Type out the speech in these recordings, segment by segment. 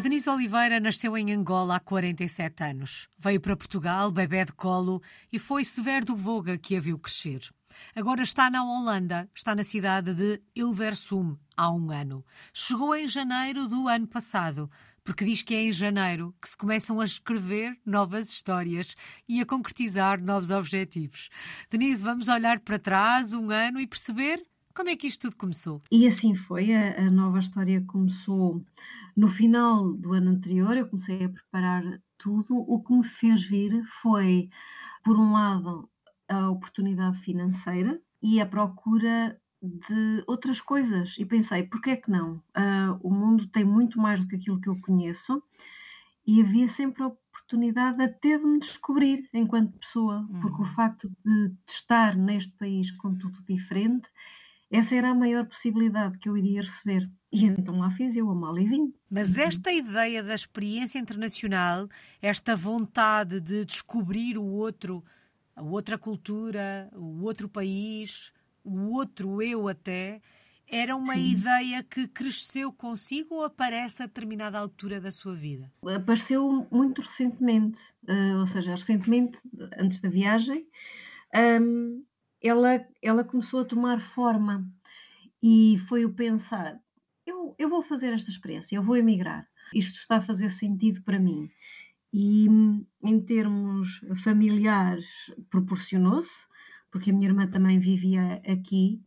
A Denise Oliveira nasceu em Angola há 47 anos. Veio para Portugal, bebê de colo, e foi Severo do Voga que a viu crescer. Agora está na Holanda, está na cidade de Hilversum há um ano. Chegou em janeiro do ano passado porque diz que é em janeiro que se começam a escrever novas histórias e a concretizar novos objetivos. Denise, vamos olhar para trás um ano e perceber como é que isto tudo começou. E assim foi, a, a nova história começou no final do ano anterior, eu comecei a preparar tudo. O que me fez vir foi, por um lado, a oportunidade financeira e a procura de outras coisas e pensei, porquê é que não? Uh, o mundo tem muito mais do que aquilo que eu conheço e havia sempre a oportunidade até de me descobrir enquanto pessoa, uhum. porque o uhum. facto de estar neste país com tudo diferente, essa era a maior possibilidade que eu iria receber. E então lá fiz eu a mal e vim. Mas uhum. esta ideia da experiência internacional, esta vontade de descobrir o outro, a outra cultura, o outro país, o outro eu até, era uma Sim. ideia que cresceu consigo ou aparece a determinada altura da sua vida? Apareceu muito recentemente, uh, ou seja, recentemente, antes da viagem, um, ela, ela começou a tomar forma e foi o pensar: eu, eu vou fazer esta experiência, eu vou emigrar, isto está a fazer sentido para mim. E em termos familiares, proporcionou-se, porque a minha irmã também vivia aqui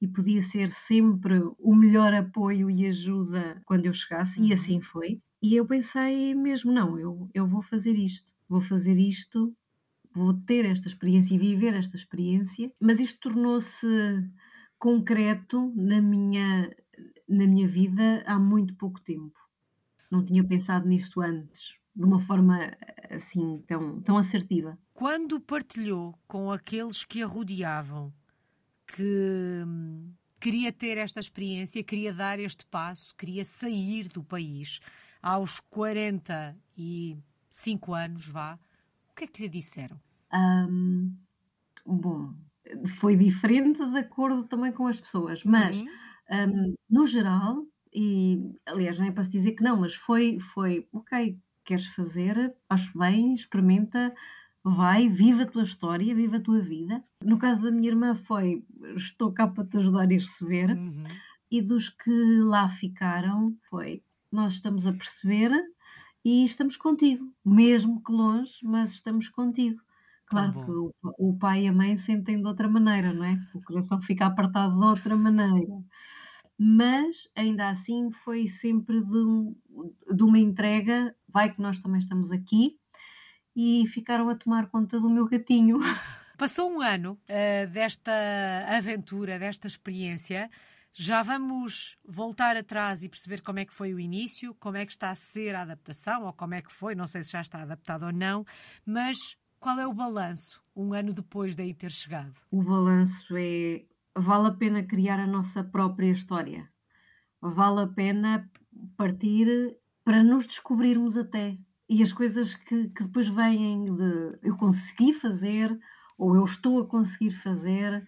e podia ser sempre o melhor apoio e ajuda quando eu chegasse, uhum. e assim foi. E eu pensei mesmo: não, eu, eu vou fazer isto, vou fazer isto, vou ter esta experiência e viver esta experiência, mas isto tornou-se concreto na minha, na minha vida há muito pouco tempo. Não tinha pensado nisto antes, de uma forma assim tão, tão assertiva. Quando partilhou com aqueles que a rodeavam que queria ter esta experiência, queria dar este passo, queria sair do país aos 45 anos, vá, o que é que lhe disseram? Um, bom, foi diferente de acordo também com as pessoas, mas uhum. um, no geral, e aliás, nem é para se dizer que não, mas foi, foi ok, queres fazer, acho bem, experimenta, vai, viva a tua história, viva a tua vida. No caso da minha irmã foi, estou cá para te ajudar e receber. Uhum. E dos que lá ficaram foi, nós estamos a perceber e estamos contigo, mesmo que longe, mas estamos contigo. Claro que o, o, pai e a mãe sentem de outra maneira, não é? O coração fica apertado de outra maneira. Mas ainda assim foi sempre de, de uma entrega, vai que nós também estamos aqui, e ficaram a tomar conta do meu gatinho. Passou um ano uh, desta aventura, desta experiência. Já vamos voltar atrás e perceber como é que foi o início, como é que está a ser a adaptação, ou como é que foi, não sei se já está adaptado ou não, mas qual é o balanço um ano depois daí ter chegado? O balanço é vale a pena criar a nossa própria história. Vale a pena partir para nos descobrirmos até e as coisas que, que depois vêm de eu consegui fazer ou eu estou a conseguir fazer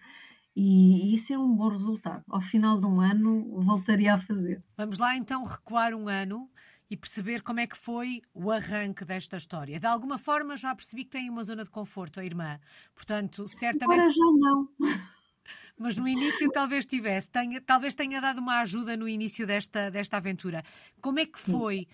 e isso é um bom resultado. Ao final de um ano voltaria a fazer. Vamos lá então recuar um ano e perceber como é que foi o arranque desta história. De alguma forma já percebi que tem uma zona de conforto a irmã. Portanto, certamente. Agora já não. Mas no início talvez tivesse, tenha, talvez tenha dado uma ajuda no início desta, desta aventura. Como é que foi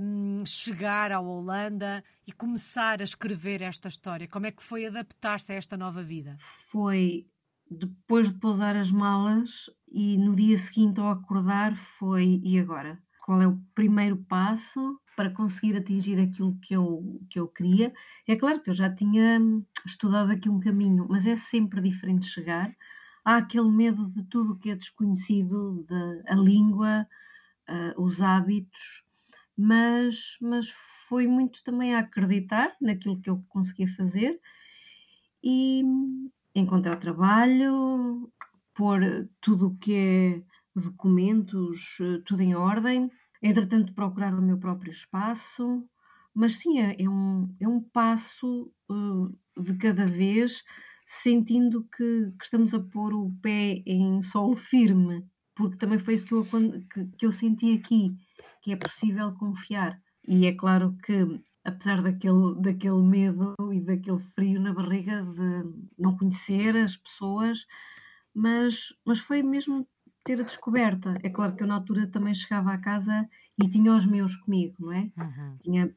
um, chegar à Holanda e começar a escrever esta história? Como é que foi adaptar-se a esta nova vida? Foi depois de pousar as malas e no dia seguinte ao acordar foi e agora? Qual é o primeiro passo para conseguir atingir aquilo que eu, que eu queria? É claro que eu já tinha estudado aqui um caminho, mas é sempre diferente chegar há aquele medo de tudo o que é desconhecido, de, a língua, uh, os hábitos, mas, mas foi muito também a acreditar naquilo que eu conseguia fazer e encontrar trabalho, pôr tudo o que é documentos, tudo em ordem, entretanto procurar o meu próprio espaço, mas sim, é, é um, é um passo uh, de cada vez sentindo que, que, estamos a pôr o pé em solo firme, porque também foi isso que eu, que, que eu senti aqui, que é possível confiar. E é claro que, apesar daquele, daquele medo e daquele frio na barriga de não conhecer as pessoas, mas, mas foi mesmo ter a descoberta. É claro que eu na altura também chegava à casa e tinha os meus comigo, não é? Uhum. Tinha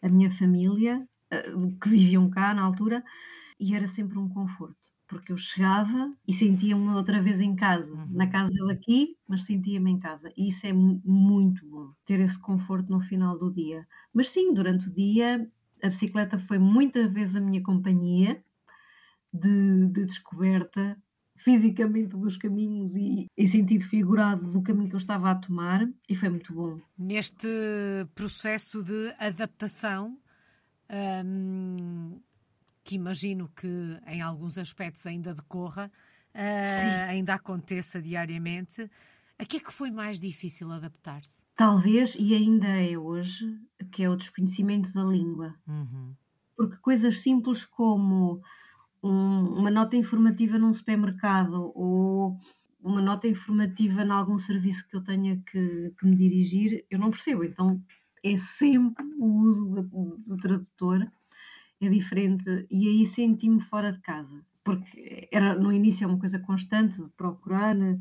a minha família, eh, que viviam cá na altura, e era sempre um conforto porque eu chegava e sentia-me outra vez em casa, uhum. na casa dele aqui, mas sentia-me em casa. E isso é muito bom, ter esse conforto no final do dia. Mas sim, durante o dia, a bicicleta foi muitas vezes a minha companhia de, de descoberta fisicamente dos caminhos e em sentido figurado do caminho que eu estava a tomar e foi muito bom. Neste processo de adaptação, hum, que imagino que em alguns aspectos ainda decorra, uh, ainda aconteça diariamente. A que é que foi mais difícil adaptar-se? Talvez, e ainda é hoje, que é o desconhecimento da língua. Uhum. Porque coisas simples como um, uma nota informativa num supermercado ou uma nota informativa em algum serviço que eu tenha que, que me dirigir, eu não percebo. Então é sempre o uso do, do tradutor é diferente e aí senti-me fora de casa, porque era no início é uma coisa constante de procurar uh,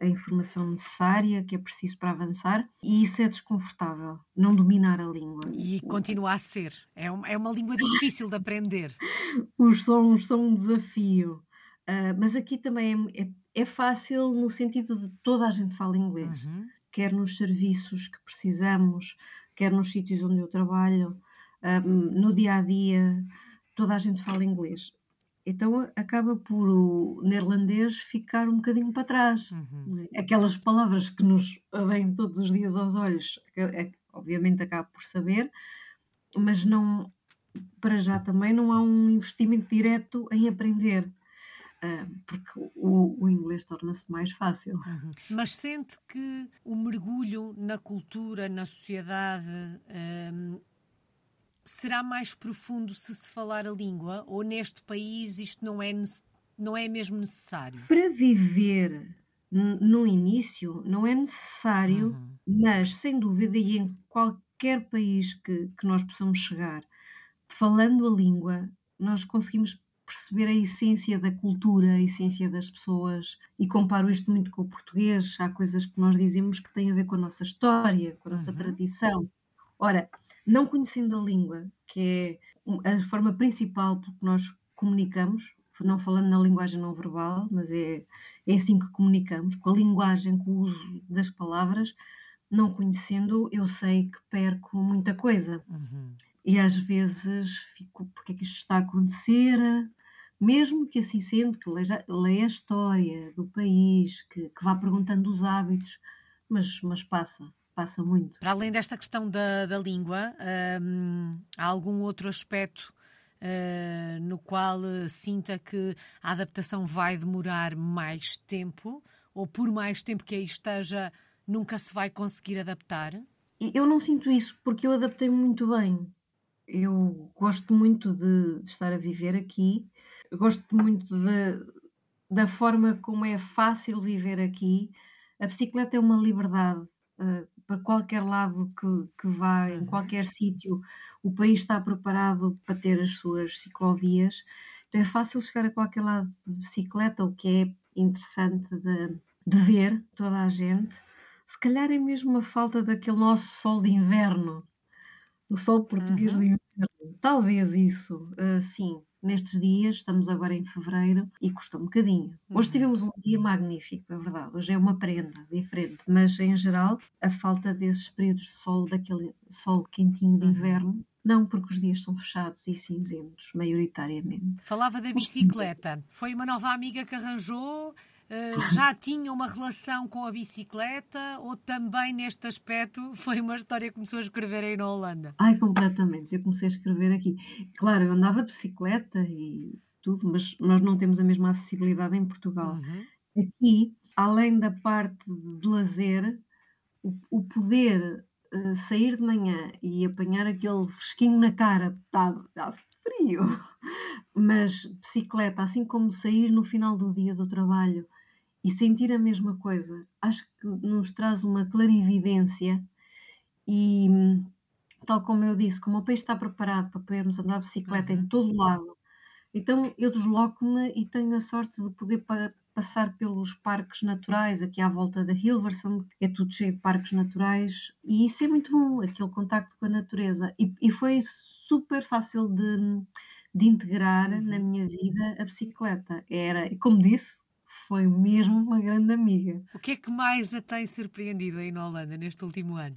a informação necessária que é preciso para avançar e isso é desconfortável, não dominar a língua. E continua a ser, é, uma, é uma língua difícil de aprender. Os sons são um desafio, uh, mas aqui também é, é, é, fácil no sentido de toda a gente fala inglês, uhum. quer nos serviços que precisamos, quer nos sítios onde eu trabalho um, no dia a dia toda a gente fala inglês. Então acaba por o neerlandês ficar um bocadinho para trás. Uhum. Aquelas palavras que nos vêm todos os dias aos olhos, é, obviamente acaba por saber, mas não para já também não há um investimento direto em aprender. Uh, porque o, o inglês torna-se mais fácil. Uhum. Mas sente que o mergulho na cultura, na sociedade, um, será mais profundo se se falar a língua ou neste país isto não é, não é mesmo necessário? Para viver no início não é necessário, uhum. mas sem dúvida, e em qualquer país que, que nós possamos chegar, falando a língua, nós conseguimos perceber a essência da cultura, a essência das pessoas, e comparo isto muito com o português. Há coisas que nós dizemos que têm a ver com a nossa história, com a nossa uhum. tradição. Ora, não conhecendo a língua, que é a forma principal porque nós comunicamos, não falando na linguagem não verbal, mas é, é assim que comunicamos, com a linguagem, com o uso das palavras, não conhecendo, eu sei que perco muita coisa. Uhum. E às vezes fico, porque é que isto está a acontecer? Mesmo que assim sendo, que leia, leia a história do país, que, que vá perguntando os hábitos, mas, mas passa passa muito. Para além desta questão da, da língua, hum, há algum outro aspecto uh, no qual sinta que a adaptação vai demorar mais tempo ou por mais tempo que aí esteja, nunca se vai conseguir adaptar? Eu não sinto isso porque eu adaptei muito bem. Eu gosto muito de, de estar a viver aqui, eu gosto muito de, da forma como é fácil viver aqui. A bicicleta é uma liberdade. Uh, para qualquer lado que, que vá, em uhum. qualquer sítio, o país está preparado para ter as suas ciclovias. Então é fácil chegar a qualquer lado de bicicleta, o que é interessante de, de ver toda a gente. Se calhar é mesmo a falta daquele nosso sol de inverno, o sol português uhum. de inverno. Talvez isso, uh, sim, nestes dias, estamos agora em fevereiro e custou um bocadinho. Hoje uhum. tivemos um dia magnífico, é verdade. Hoje é uma prenda diferente, mas em geral, a falta desses períodos de sol, daquele sol quentinho de uhum. inverno, não, porque os dias são fechados e cinzentos, maioritariamente. Falava da bicicleta. Foi uma nova amiga que arranjou? Eh, já tinha uma relação com a bicicleta ou também neste aspecto foi uma história que começou a escrever aí na Holanda? Ai, completamente. Eu comecei a escrever aqui. Claro, eu andava de bicicleta e tudo, mas nós não temos a mesma acessibilidade em Portugal. Uhum. Aqui, além da parte de lazer, o, o poder uh, sair de manhã e apanhar aquele fresquinho na cara, está tá frio, mas bicicleta, assim como sair no final do dia do trabalho e sentir a mesma coisa, acho que nos traz uma clarividência E, tal como eu disse, como o país está preparado para podermos andar de bicicleta uhum. em todo lado, então eu desloco-me e tenho a sorte de poder pa passar pelos parques naturais, aqui à volta da Hilversum, é tudo cheio de parques naturais, e isso é muito bom, aquele contacto com a natureza. E, e foi super fácil de, de integrar uhum. na minha vida a bicicleta. Era, como disse, foi mesmo uma grande amiga. O que é que mais a tem surpreendido aí na Holanda neste último ano?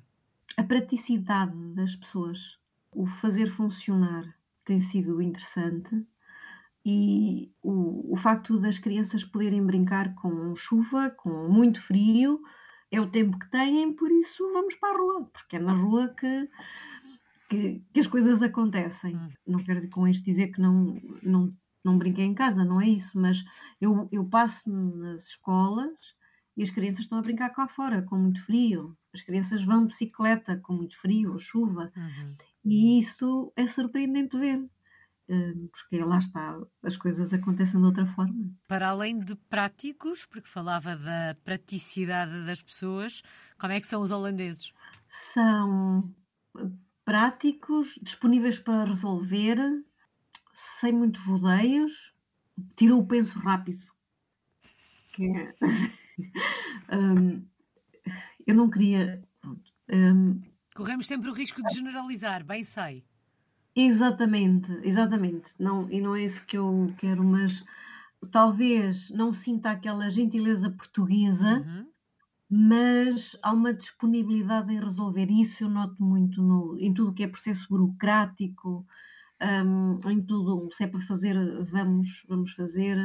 A praticidade das pessoas, o fazer funcionar tem sido interessante e o, o facto das crianças poderem brincar com chuva, com muito frio, é o tempo que têm, por isso vamos para a rua, porque é na rua que, que, que as coisas acontecem. Hum. Não quero com isto dizer que não, não, não brinquei em casa, não é isso, mas eu, eu passo nas escolas e as crianças estão a brincar cá fora, com muito frio. As crianças vão de bicicleta com muito frio ou chuva. Uhum. E isso é surpreendente ver. Hum, porque lá está, as coisas acontecem de outra forma. Para além de práticos, porque falava da praticidade das pessoas, como é que são os holandeses? São práticos, disponíveis para resolver, sem muitos rodeios, tiram o penso rápido. É... um, eu não queria. Um... Corremos sempre o risco de generalizar, bem sei. Exatamente, exatamente. Não, e não é isso que eu quero, mas talvez não sinta aquela gentileza portuguesa, uhum. mas há uma disponibilidade em resolver. Isso eu noto muito no, em tudo que é processo burocrático, um, em tudo, se é para fazer, vamos, vamos fazer.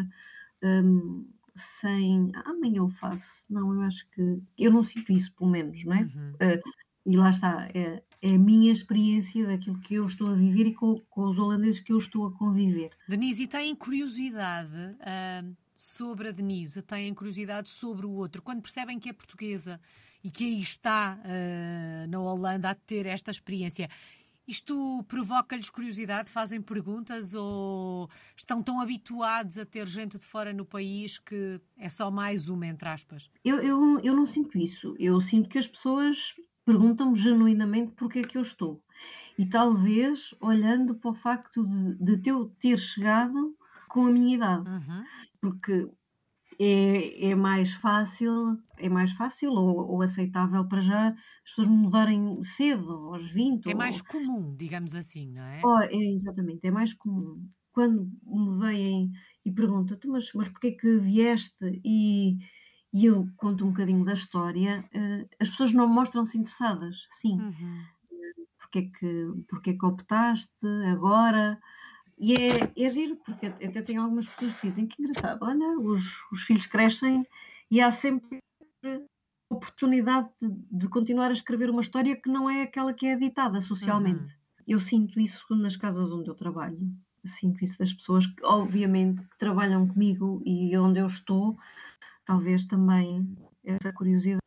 Um, sem ah, amanhã eu faço, não, eu acho que eu não sinto isso, pelo menos, não é? Uhum. Uh, e lá está, é, é a minha experiência daquilo que eu estou a viver e com, com os holandeses que eu estou a conviver. Denise, e têm curiosidade uh, sobre a Denise? Têm curiosidade sobre o outro? Quando percebem que é portuguesa e que aí está uh, na Holanda a ter esta experiência, isto provoca-lhes curiosidade? Fazem perguntas ou estão tão habituados a ter gente de fora no país que é só mais uma, entre aspas? Eu, eu, eu não sinto isso. Eu sinto que as pessoas perguntam-me genuinamente porque é que eu estou. E talvez olhando para o facto de, de eu ter chegado com a minha idade. Uhum. Porque é, é, mais fácil, é mais fácil ou, ou, aceitável para já as pessoas mudarem cedo, aos 20. É ou... mais comum, digamos assim, não é? Oh, é exatamente, é mais comum. Quando me vêm e perguntam, mas, mas porquê que vieste e e eu conto um bocadinho da história, uh, as pessoas não mostram-se interessadas, sim. Uhum. Porque, é que, porque é que optaste agora? E é, é giro, porque até tem algumas pessoas que dizem que engraçado, olha, os, os filhos crescem e há sempre oportunidade de, de, continuar a escrever uma história que não é aquela que é editada socialmente. Uhum. Eu sinto isso nas casas onde eu trabalho. Sinto isso das pessoas que, obviamente, que trabalham comigo e onde eu estou, talvez também essa curiosidade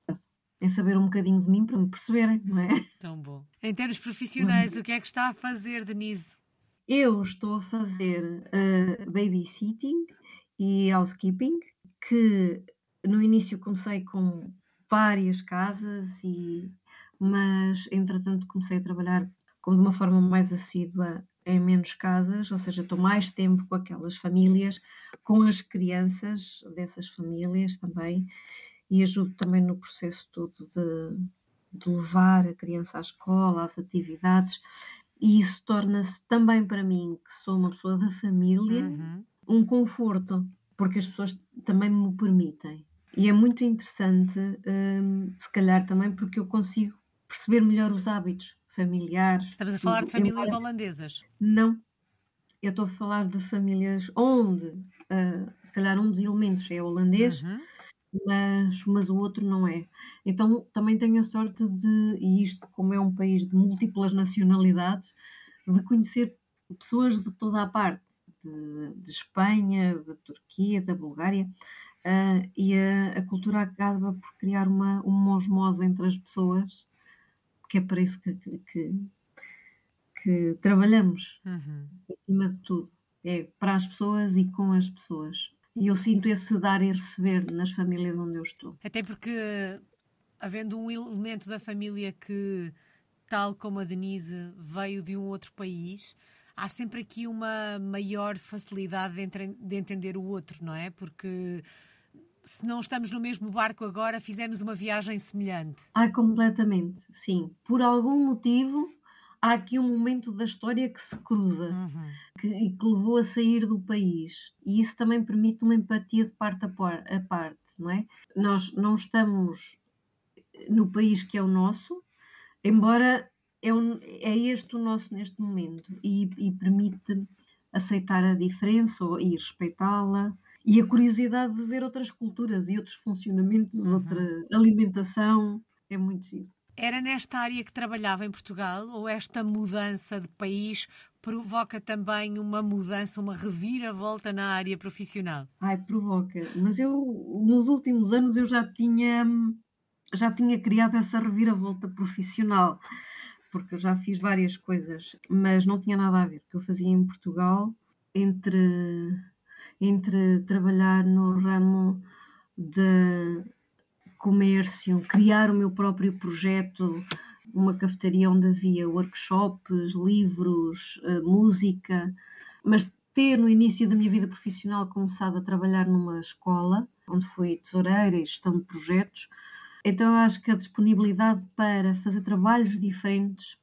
em saber um bocadinho de mim para me perceberem, não é? Tão bom. Em termos profissionais, o que é que está a fazer, Denise? Eu estou a fazer uh, babysitting e housekeeping, que no início comecei com várias casas, e, mas entretanto comecei a trabalhar como de uma forma mais assídua em menos casas, ou seja, estou mais tempo com aquelas famílias, com as crianças dessas famílias também, e ajudo também no processo todo de, de levar a criança à escola, às atividades, e isso torna-se também para mim, que sou uma pessoa da família, uhum. um conforto, porque as pessoas também me permitem. E é muito interessante, hum, se calhar também, porque eu consigo perceber melhor os hábitos familiares. Estamos a falar de famílias embora... holandesas? Não. Eu estou a falar de famílias onde, uh, se calhar, um dos elementos é holandês, uhum. Mas, mas o outro não é. Então, também tenho a sorte de, e isto, como é um país de múltiplas nacionalidades, de conhecer pessoas de toda a parte, de, de Espanha, da Turquia, da Bulgária, uh, e a, a, cultura acaba por criar uma, uma osmose entre as pessoas que é para isso que, que, que trabalhamos, uhum. acima de tudo. É para as pessoas e com as pessoas. E eu sinto esse dar e receber nas famílias onde eu estou. Até porque, havendo um elemento da família que tal como a Denise veio de um outro país, há sempre aqui uma maior facilidade de, entre, de entender o outro, não é? Porque se não estamos no mesmo barco agora, fizemos uma viagem semelhante. Ah, completamente, sim. Por algum motivo, há aqui um momento da história que se cruza uhum. que, e que levou a sair do país. E isso também permite uma empatia de parte a, a parte, não é? Nós não estamos no país que é o nosso, embora é, um, é este o nosso neste momento e, e permite aceitar a diferença e respeitá-la e a curiosidade de ver outras culturas e outros funcionamentos, uhum. outra alimentação, é muito giro. Era nesta área que trabalhava em Portugal ou esta mudança de país provoca também uma mudança, uma reviravolta na área profissional? Ai, provoca. Mas eu, nos últimos anos, eu já tinha, já tinha criado essa reviravolta profissional, porque eu já fiz várias coisas, mas não tinha nada a ver. O que eu fazia em Portugal, entre entre trabalhar no ramo de comércio, criar o meu próprio projeto, uma cafetaria onde havia workshops, livros, eh, música, mas ter no início da minha vida profissional começado a trabalhar numa escola, onde fui tesoureira e gestão de projetos, então acho que a disponibilidade para fazer trabalhos diferentes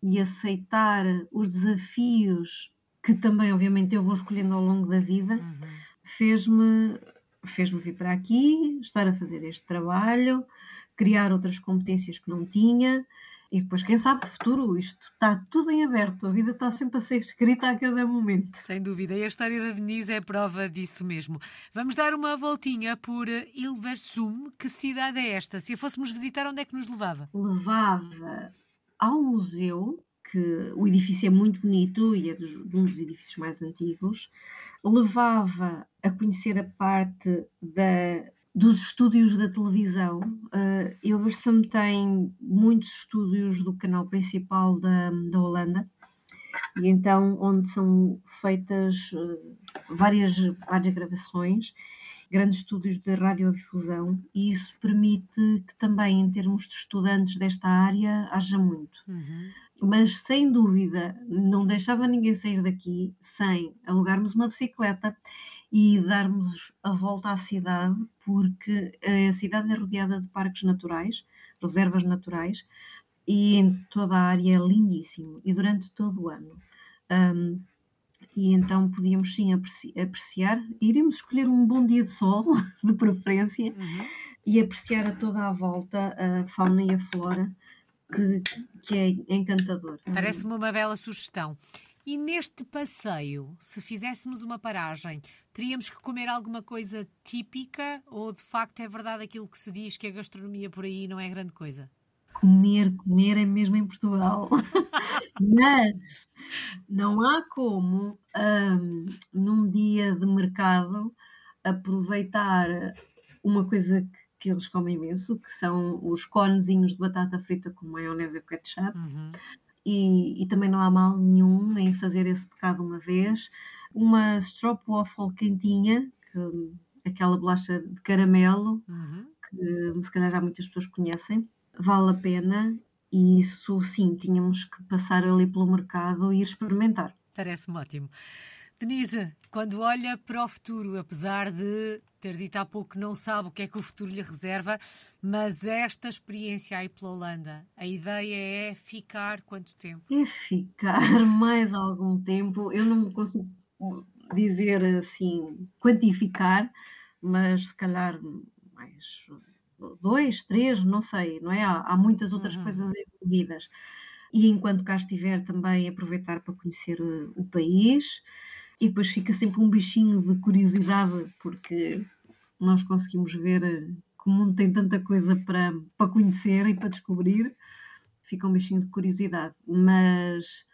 e aceitar os desafios que também, obviamente, eu vou escolhendo ao longo da vida, uhum. fez-me fez-me vir para aqui, estar a fazer este trabalho, criar outras competências que não tinha. E depois, quem sabe, futuro, isto está tudo em aberto, a vida está sempre a ser escrita a cada momento. Sem dúvida, e a história da Denise é prova disso mesmo. Vamos dar uma voltinha por Ilversum. Que cidade é esta? Se a fôssemos visitar, onde é que nos levava? Levava ao museu que o edifício é muito bonito e é de um dos edifícios mais antigos, levava a conhecer a parte da, dos estúdios da televisão. Uh, Hilversum tem muitos estúdios do canal principal da, da Holanda, e então onde são feitas uh, várias, várias gravações, grandes estúdios de radiodifusão, e isso permite que também, em termos de estudantes desta área, haja muito. Uhum mas sem dúvida não deixava ninguém sair daqui sem alugarmos uma bicicleta e darmos a volta à cidade, porque a cidade é rodeada de parques naturais, reservas naturais, e em toda a área é lindíssimo, e durante todo o ano. Um, e então podíamos sim apreciar, iríamos escolher um bom dia de sol, de preferência, uhum. e apreciar a toda a volta a fauna e a flora que, que é encantador. Parece-me uma bela sugestão. E neste passeio, se fizéssemos uma paragem, teríamos que comer alguma coisa típica ou de facto é verdade aquilo que se diz que a gastronomia por aí não é grande coisa? Comer, comer é mesmo em Portugal. Mas não há como, um, num dia de mercado, aproveitar uma coisa que que eles comem imenso, que são os conezinhos de batata frita com maionese e ketchup. Uhum. E, e, também não há mal nenhum em fazer esse pecado uma vez. Uma stroopwafel quentinha, que, aquela bolacha de caramelo, uhum. que se calhar já muitas pessoas conhecem, vale a pena. E isso sim, tínhamos que passar ali pelo mercado e experimentar. Parece-me ótimo. Denise, quando olha para o futuro, apesar de ter dito há pouco que não sabe o que é que o futuro lhe reserva, mas esta experiência aí pela Holanda, a ideia é ficar quanto tempo? É ficar mais algum tempo. Eu não consigo dizer assim, quantificar, mas se calhar mais dois, três, não sei, não é? Há, há muitas outras uhum. coisas envolvidas. E enquanto cá estiver, também aproveitar para conhecer o país e depois fica sempre um bichinho de curiosidade, porque nós conseguimos ver que o mundo tem tanta coisa para, para conhecer e para descobrir, fica um bichinho de curiosidade, mas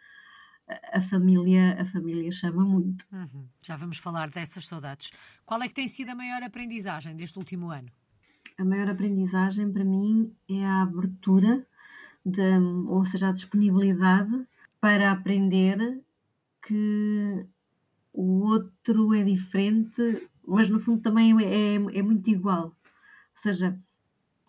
a família, a família chama muito. Uhum. Já vamos falar dessas saudades. Qual é que tem sido a maior aprendizagem deste último ano? A maior aprendizagem para mim é a abertura, de, ou seja, a disponibilidade para aprender que o outro é diferente, mas no fundo também é, é, é muito igual. Ou seja,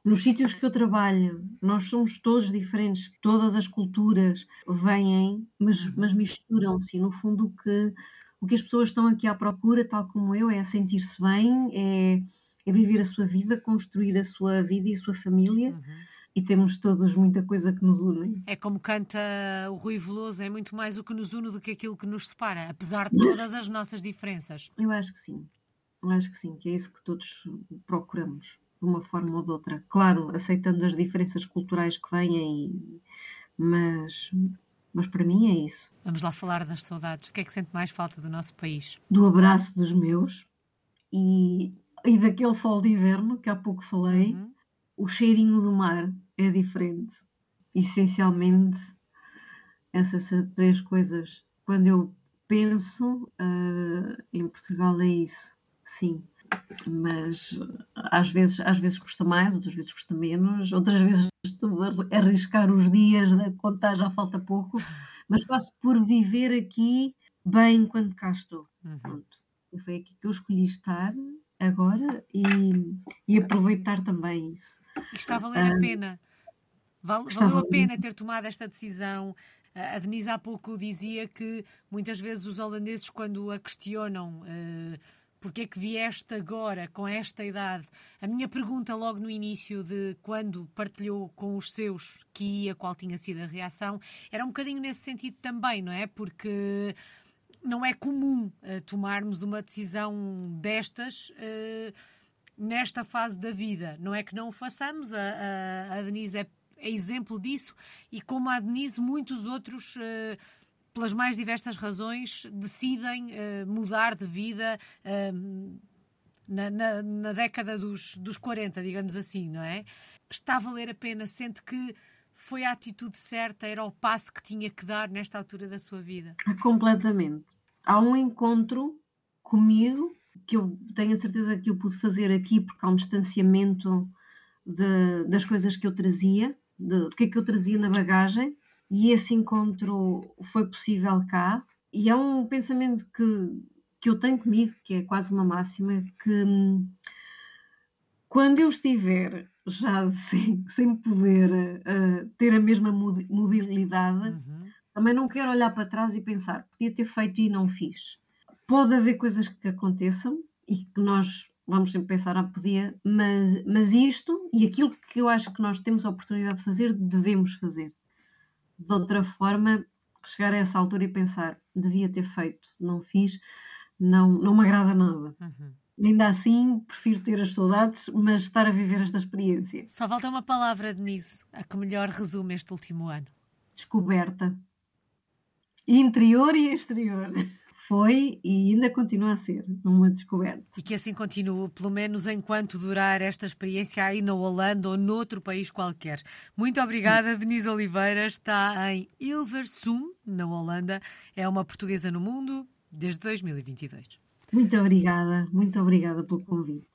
Nos sítios que eu trabalho, nós somos todos diferentes, todas as culturas vêm, mas, mas misturam-se. No fundo, o que, o que as pessoas estão aqui à procura, tal como eu, é sentir-se bem, é, é viver a sua vida, construir a sua vida e a sua família. Uhum. E temos todos muita coisa que nos une. É como canta o Rui Veloso, é muito mais o que nos une do que aquilo que nos separa, apesar de todas as nossas diferenças. Eu acho que sim. Eu acho que sim, que é isso que todos procuramos, de uma forma ou de outra. Claro, aceitando as diferenças culturais que vêm, mas, mas para mim é isso. Vamos lá falar das saudades. De que é que sente mais falta do nosso país? Do abraço dos meus e, e daquele sol de inverno que há pouco falei, Uhum. o cheirinho do mar é diferente. Essencialmente, essas três coisas. Quando eu penso ah, em Portugal, é isso, sim. Mas às vezes, às vezes custa mais, outras vezes custa menos, outras vezes estou a arriscar os dias, a contar já falta pouco, mas faço por viver aqui bem quando cá estou. Uhum. Pronto. Foi aqui que eu escolhi estar agora e, e aproveitar também isso. Está a valer a pena. Val- Está a valeu a pena ter tomado esta decisão. A Denise há pouco dizia que muitas vezes os holandeses, quando a questionam eh, porque é que vieste agora com esta idade, a minha pergunta logo no início de quando partilhou com os seus que ia, qual tinha sido a reação, era um bocadinho nesse sentido também, não é? Porque não é comum eh, tomarmos uma decisão destas eh, nesta fase da vida. Não é que não o façamos, a, a, a Denise é, é exemplo disso e como a Denise, muitos outros. eh, pelas mais diversas razões, decidem eh, mudar de vida eh, na, na- na década dos, dos 40, digamos assim, não é? Está a valer a pena, sente que foi a atitude certa, era o passo que tinha que dar nesta altura da sua vida. Completamente. Há um encontro comigo que eu tenho a certeza que eu pude fazer aqui porque há um distanciamento de- das coisas que eu trazia, de- do que é que eu trazia na bagagem, e esse encontro foi possível cá. E há um pensamento que, que eu tenho comigo, que é quase uma máxima, que hum, quando eu estiver já sem, sem poder eh, ter a mesma mo- mobilidade, Uhum. também não quero olhar para trás e pensar, podia ter feito e não fiz. Pode haver coisas que aconteçam e que nós vamos sempre pensar, ah, podia, mas, mas isto e aquilo que eu acho que nós temos a oportunidade de fazer, devemos fazer. De outra forma, chegar a essa altura e pensar, devia ter feito, não fiz, não, não me agrada nada. Uhum. Ainda assim, prefiro ter as saudades, mas estar a viver esta experiência. Só falta uma palavra, Denise, a que melhor resume este último ano. descoberta interior e exterior. Foi e ainda continua a ser uma descoberta. E que assim continue, pelo menos enquanto durar esta experiência aí na Holanda ou noutro país qualquer. Muito obrigada, Denise Oliveira. Está em Hilversum, na Holanda. É uma portuguesa no mundo desde 2022. Muito obrigada, muito obrigada pelo convite.